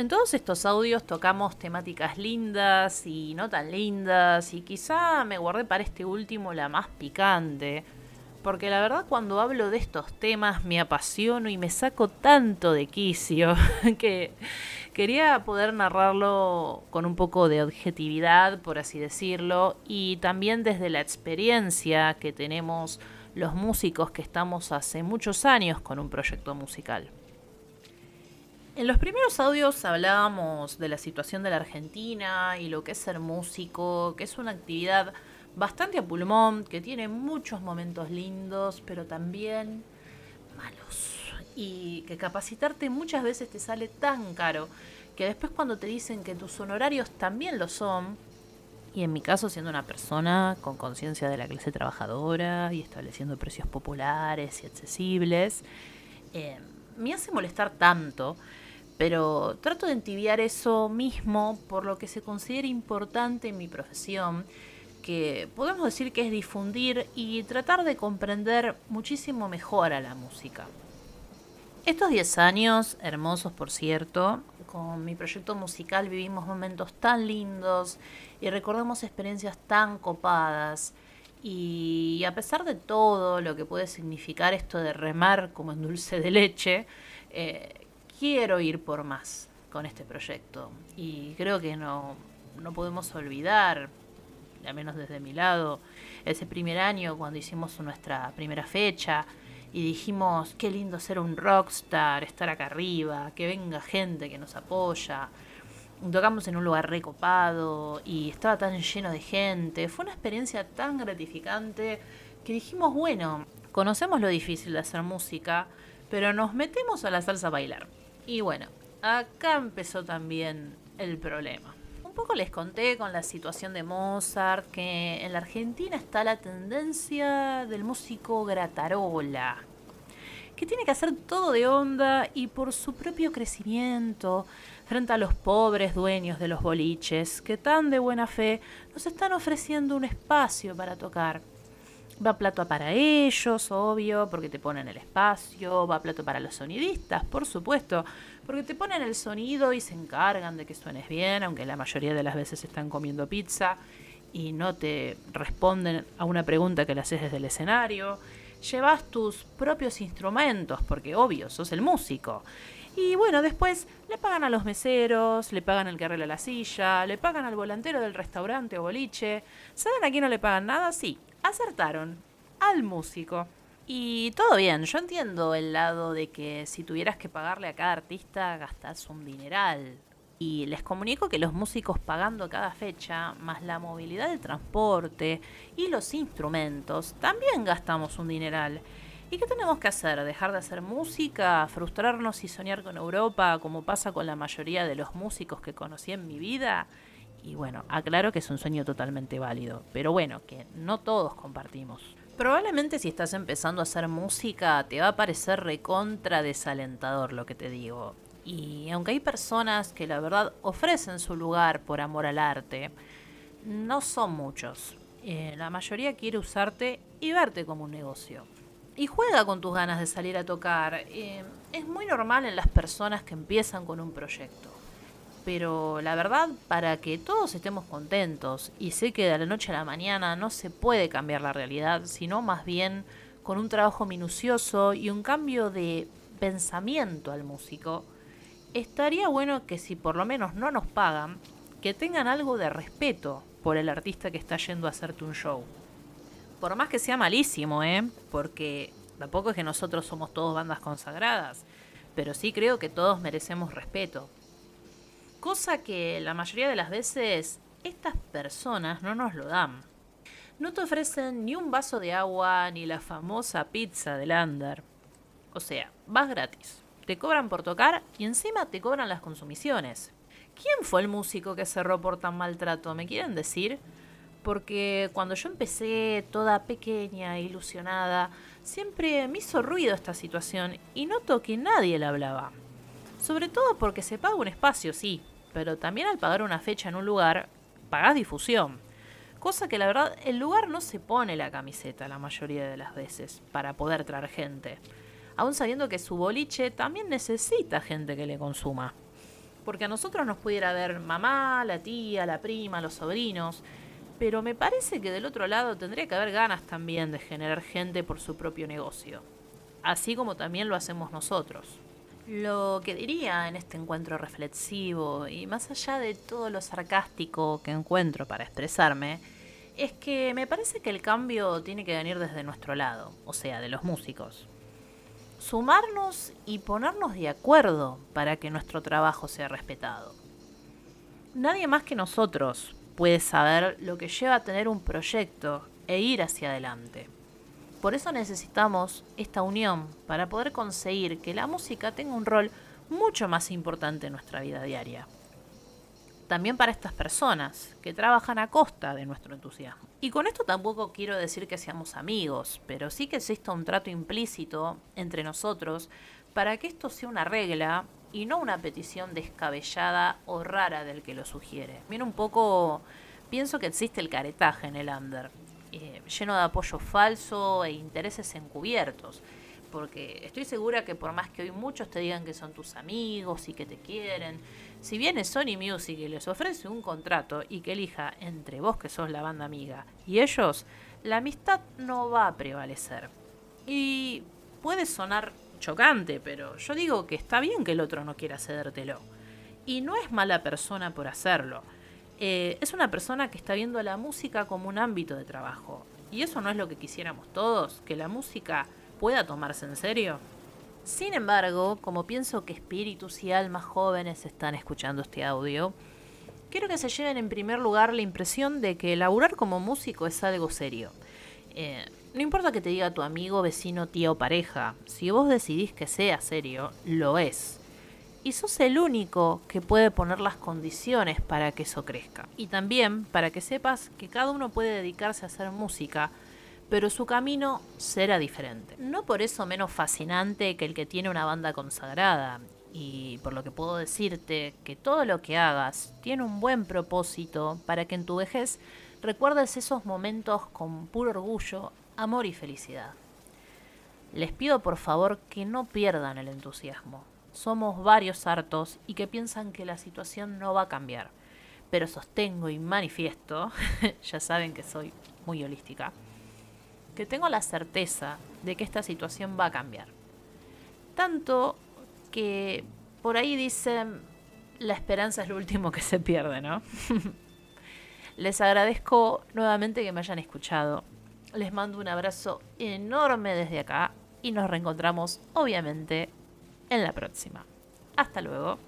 En todos estos audios tocamos temáticas lindas y no tan lindas y quizá me guardé para este último la más picante, porque la verdad cuando hablo de estos temas me apasiono y me saco tanto de quicio que quería poder narrarlo con un poco de objetividad, por así decirlo, y también desde la experiencia que tenemos los músicos que estamos hace muchos años con un proyecto musical. En los primeros audios hablábamos de la situación de la Argentina y lo que es ser músico, que es una actividad bastante a pulmón, que tiene muchos momentos lindos, pero también malos. Y que capacitarte muchas veces te sale tan caro que después cuando te dicen que tus honorarios también lo son, y en mi caso siendo una persona con conciencia de la clase trabajadora y estableciendo precios populares y accesibles, eh, me hace molestar tanto pero trato de entibiar eso mismo por lo que se considera importante en mi profesión, que podemos decir que es difundir y tratar de comprender muchísimo mejor a la música. Estos 10 años, hermosos por cierto, con mi proyecto musical vivimos momentos tan lindos y recordamos experiencias tan copadas. Y a pesar de todo lo que puede significar esto de remar como en dulce de leche, eh, quiero ir por más con este proyecto. Y creo que no, no podemos olvidar, al menos desde mi lado, ese primer año cuando hicimos nuestra primera fecha y dijimos, qué lindo ser un rockstar, estar acá arriba, que venga gente que nos apoya. Tocamos en un lugar recopado y estaba tan lleno de gente. Fue una experiencia tan gratificante que dijimos, bueno, conocemos lo difícil de hacer música, pero nos metemos a la salsa a bailar. Y bueno, acá empezó también el problema. Un poco les conté con la situación de Mozart que en la Argentina está la tendencia del músico gratarola, que tiene que hacer todo de onda y por su propio crecimiento frente a los pobres dueños de los boliches que tan de buena fe nos están ofreciendo un espacio para tocar. Va plato para ellos, obvio, porque te ponen el espacio. Va plato para los sonidistas, por supuesto, porque te ponen el sonido y se encargan de que suenes bien, aunque la mayoría de las veces están comiendo pizza y no te responden a una pregunta que le haces desde el escenario. Llevas tus propios instrumentos, porque obvio, sos el músico. Y bueno, después le pagan a los meseros, le pagan al que arregla la silla, le pagan al volantero del restaurante o boliche. ¿Saben a quién no le pagan nada? Sí, acertaron al músico. Y todo bien, yo entiendo el lado de que si tuvieras que pagarle a cada artista gastas un dineral. Y les comunico que los músicos pagando cada fecha, más la movilidad del transporte y los instrumentos, también gastamos un dineral. ¿Y qué tenemos que hacer? ¿Dejar de hacer música? ¿Frustrarnos y soñar con Europa como pasa con la mayoría de los músicos que conocí en mi vida? Y bueno, aclaro que es un sueño totalmente válido, pero bueno, que no todos compartimos. Probablemente si estás empezando a hacer música te va a parecer recontra desalentador lo que te digo. Y aunque hay personas que la verdad ofrecen su lugar por amor al arte, no son muchos. Eh, la mayoría quiere usarte y verte como un negocio. Y juega con tus ganas de salir a tocar. Eh, es muy normal en las personas que empiezan con un proyecto pero la verdad, para que todos estemos contentos, y sé que de la noche a la mañana no se puede cambiar la realidad, sino más bien con un trabajo minucioso y un cambio de pensamiento al músico, estaría bueno que si por lo menos no nos pagan, que tengan algo de respeto por el artista que está yendo a hacerte un show. Por más que sea malísimo, ¿eh? Porque tampoco es que nosotros somos todos bandas consagradas, pero sí creo que todos merecemos respeto Cosa que la mayoría de las veces estas personas no nos lo dan. No te ofrecen ni un vaso de agua ni la famosa pizza del under. O sea, vas gratis. Te cobran por tocar y encima te cobran las consumiciones. ¿Quién fue el músico que cerró por tan maltrato? ¿Me quieren decir? Porque cuando yo empecé toda pequeña ilusionada, siempre me hizo ruido esta situación y noto que nadie la hablaba. Sobre todo porque se paga un espacio, sí, pero también al pagar una fecha en un lugar, pagás difusión. Cosa que la verdad, el lugar no se pone la camiseta la mayoría de las veces para poder traer gente. Aún sabiendo que su boliche también necesita gente que le consuma. Porque a nosotros nos pudiera ver mamá, la tía, la prima, los sobrinos, pero me parece que del otro lado tendría que haber ganas también de generar gente por su propio negocio, así como también lo hacemos nosotros. Lo que diría en este encuentro reflexivo, y más allá de todo lo sarcástico que encuentro para expresarme, es que me parece que el cambio tiene que venir desde nuestro lado, o sea, de los músicos. Sumarnos y ponernos de acuerdo para que nuestro trabajo sea respetado. Nadie más que nosotros puede saber lo que lleva a tener un proyecto e ir hacia adelante. Por eso necesitamos esta unión para poder conseguir que la música tenga un rol mucho más importante en nuestra vida diaria también para estas personas que trabajan a costa de nuestro entusiasmo. Y con esto tampoco quiero decir que seamos amigos, pero sí que exista un trato implícito entre nosotros para que esto sea una regla y no una petición descabellada o rara del que lo sugiere. Mira un poco, pienso que existe el caretaje en el under, eh, lleno de apoyo falso e intereses encubiertos porque estoy segura que por más que hoy muchos te digan que son tus amigos y que te quieren, si viene Sony Music y les ofrece un contrato y que elija entre vos que sos la banda amiga y ellos, la amistad no va a prevalecer. Y puede sonar chocante, pero yo digo que está bien que el otro no quiera cedértelo. Y no es mala persona por hacerlo. Eh, es una persona que está viendo la música como un ámbito de trabajo. Y eso no es lo que quisiéramos todos, que la música pueda tomarse en serio. Sin embargo, como pienso que espíritus y almas jóvenes están escuchando este audio, quiero que se lleven en primer lugar la impresión de que laburar como músico es algo serio. Eh, no importa que te diga tu amigo, vecino, tía o pareja, si vos decidís que sea serio, lo es. Y sos el único que puede poner las condiciones para que eso crezca. Y también para que sepas que cada uno puede dedicarse a hacer música pero su camino será diferente. No por eso menos fascinante que el que tiene una banda consagrada, y por lo que puedo decirte que todo lo que hagas tiene un buen propósito para que en tu vejez recuerdes esos momentos con puro orgullo, amor y felicidad. Les pido por favor que no pierdan el entusiasmo. Somos varios hartos y que piensan que la situación no va a cambiar. Pero sostengo y manifiesto, ya saben que soy muy holística, que tengo la certeza de que esta situación va a cambiar. Tanto que por ahí dicen, la esperanza es lo último que se pierde, ¿no? Les agradezco nuevamente que me hayan escuchado. Les mando un abrazo enorme desde acá y nos reencontramos obviamente en la próxima. Hasta luego.